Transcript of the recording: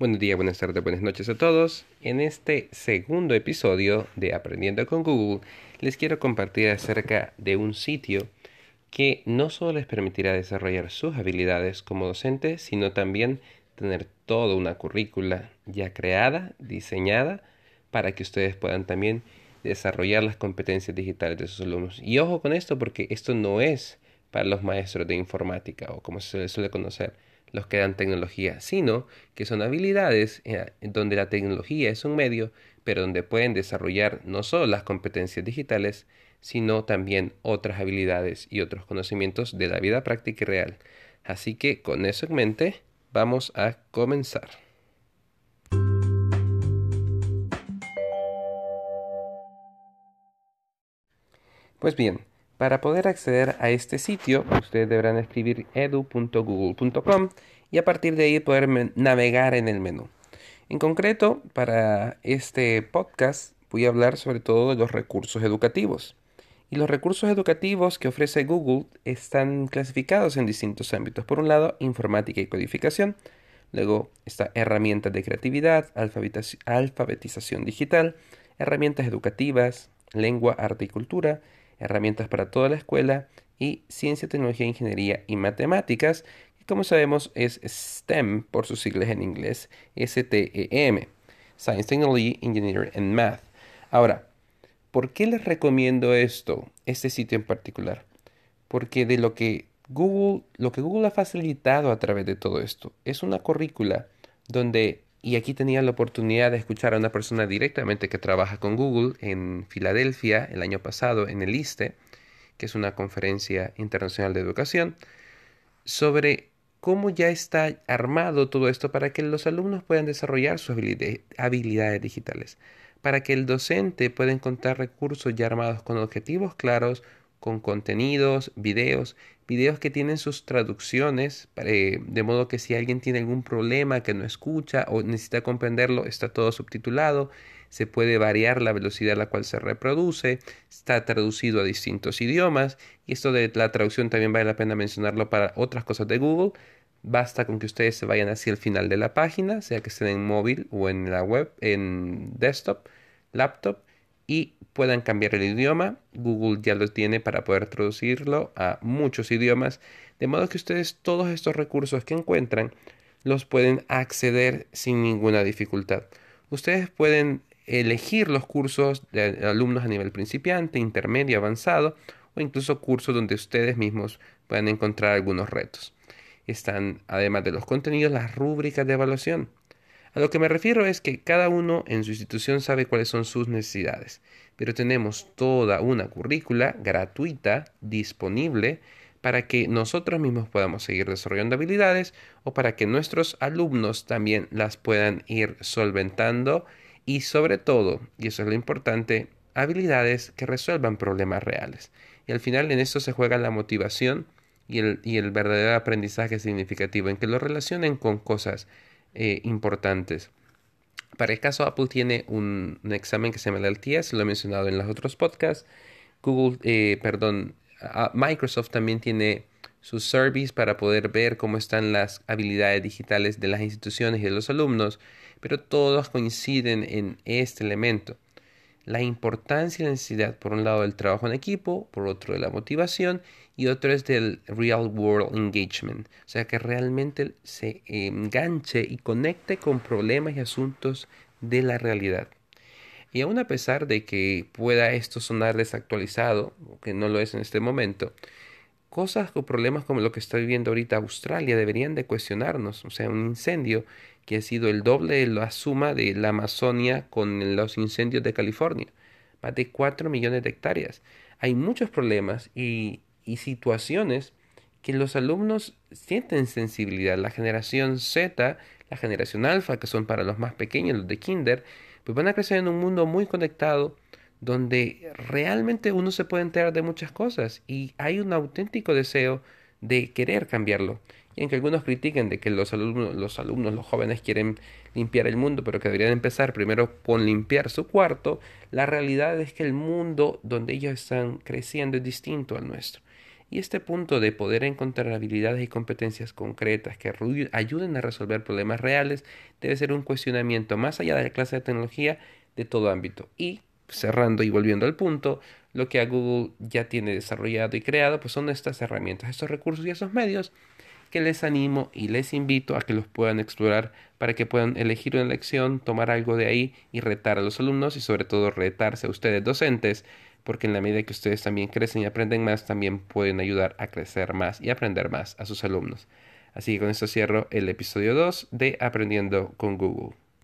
Buenos días, buenas tardes, buenas noches a todos. En este segundo episodio de Aprendiendo con Google, les quiero compartir acerca de un sitio que no solo les permitirá desarrollar sus habilidades como docentes, sino también tener toda una currícula ya creada, diseñada, para que ustedes puedan también desarrollar las competencias digitales de sus alumnos. Y ojo con esto porque esto no es para los maestros de informática o como se suele conocer los que dan tecnología, sino que son habilidades eh, donde la tecnología es un medio, pero donde pueden desarrollar no solo las competencias digitales, sino también otras habilidades y otros conocimientos de la vida práctica y real. Así que con eso en mente, vamos a comenzar. Pues bien, para poder acceder a este sitio, ustedes deberán escribir edu.google.com y a partir de ahí poder navegar en el menú. En concreto, para este podcast voy a hablar sobre todo de los recursos educativos. Y los recursos educativos que ofrece Google están clasificados en distintos ámbitos. Por un lado, informática y codificación. Luego está herramientas de creatividad, alfabetización digital, herramientas educativas, lengua, arte y cultura, herramientas para toda la escuela y ciencia, tecnología, ingeniería y matemáticas, que como sabemos es STEM por sus siglas en inglés, S-T-E-M, Science, Technology, Engineering and Math. Ahora, ¿por qué les recomiendo esto, este sitio en particular? Porque de lo que Google, lo que Google ha facilitado a través de todo esto es una currícula donde y aquí tenía la oportunidad de escuchar a una persona directamente que trabaja con Google en Filadelfia el año pasado en el ISTE, que es una conferencia internacional de educación, sobre cómo ya está armado todo esto para que los alumnos puedan desarrollar sus habilidades digitales, para que el docente pueda encontrar recursos ya armados con objetivos claros, con contenidos, videos videos que tienen sus traducciones, eh, de modo que si alguien tiene algún problema que no escucha o necesita comprenderlo, está todo subtitulado, se puede variar la velocidad a la cual se reproduce, está traducido a distintos idiomas y esto de la traducción también vale la pena mencionarlo para otras cosas de Google. Basta con que ustedes se vayan hacia el final de la página, sea que estén en móvil o en la web, en desktop, laptop, y puedan cambiar el idioma. Google ya lo tiene para poder traducirlo a muchos idiomas, de modo que ustedes todos estos recursos que encuentran los pueden acceder sin ninguna dificultad. Ustedes pueden elegir los cursos de alumnos a nivel principiante, intermedio, avanzado o incluso cursos donde ustedes mismos puedan encontrar algunos retos. Están, además de los contenidos, las rúbricas de evaluación. A lo que me refiero es que cada uno en su institución sabe cuáles son sus necesidades, pero tenemos toda una currícula gratuita disponible para que nosotros mismos podamos seguir desarrollando habilidades o para que nuestros alumnos también las puedan ir solventando y sobre todo, y eso es lo importante, habilidades que resuelvan problemas reales. Y al final en esto se juega la motivación y el, y el verdadero aprendizaje significativo, en que lo relacionen con cosas eh, importantes. Para el caso, Apple tiene un, examen que se llama el LTS, lo he mencionado en los otros podcasts. Google, eh, perdón, Microsoft también tiene su service para poder ver cómo están las habilidades digitales de las instituciones y de los alumnos, pero todos coinciden en este elemento. La importancia y la necesidad, por un lado, del trabajo en equipo, por otro, de la motivación y otro es del real world engagement, o sea, que realmente se enganche y conecte con problemas y asuntos de la realidad. Y aún a pesar de que pueda esto sonar desactualizado, que no lo es en este momento, cosas o problemas como lo que está viviendo ahorita Australia deberían de cuestionarnos, o sea, un incendio que ha sido el doble de la suma de la Amazonia con los incendios de California, más de 4 millones de hectáreas. Hay muchos problemas y situaciones que los alumnos sienten sensibilidad. La generación Z, la generación alfa, que son para los más pequeños, los de kinder, pues van a crecer en un mundo muy conectado donde realmente uno se puede enterar de muchas cosas y hay un auténtico deseo de querer cambiarlo. Y aunque algunos critiquen de que los alumnos, los jóvenes quieren limpiar el mundo, pero que deberían empezar primero con limpiar su cuarto, la realidad es que el mundo donde ellos están creciendo es distinto al nuestro Y este punto de poder encontrar habilidades y competencias concretas que ayuden a resolver problemas reales debe ser un cuestionamiento más allá de la clase de tecnología de todo ámbito. Y cerrando y volviendo al punto, lo que a Google ya tiene desarrollado y creado pues son estas herramientas, estos recursos y esos medios que les animo y les invito a que los puedan explorar para que puedan elegir una lección, tomar algo de ahí y retar a los alumnos y sobre todo retarse a ustedes docentes, porque en la medida que ustedes también crecen y aprenden más, también pueden ayudar a crecer más y aprender más a sus alumnos. Así que con esto cierro el episodio 2 de Aprendiendo con Google.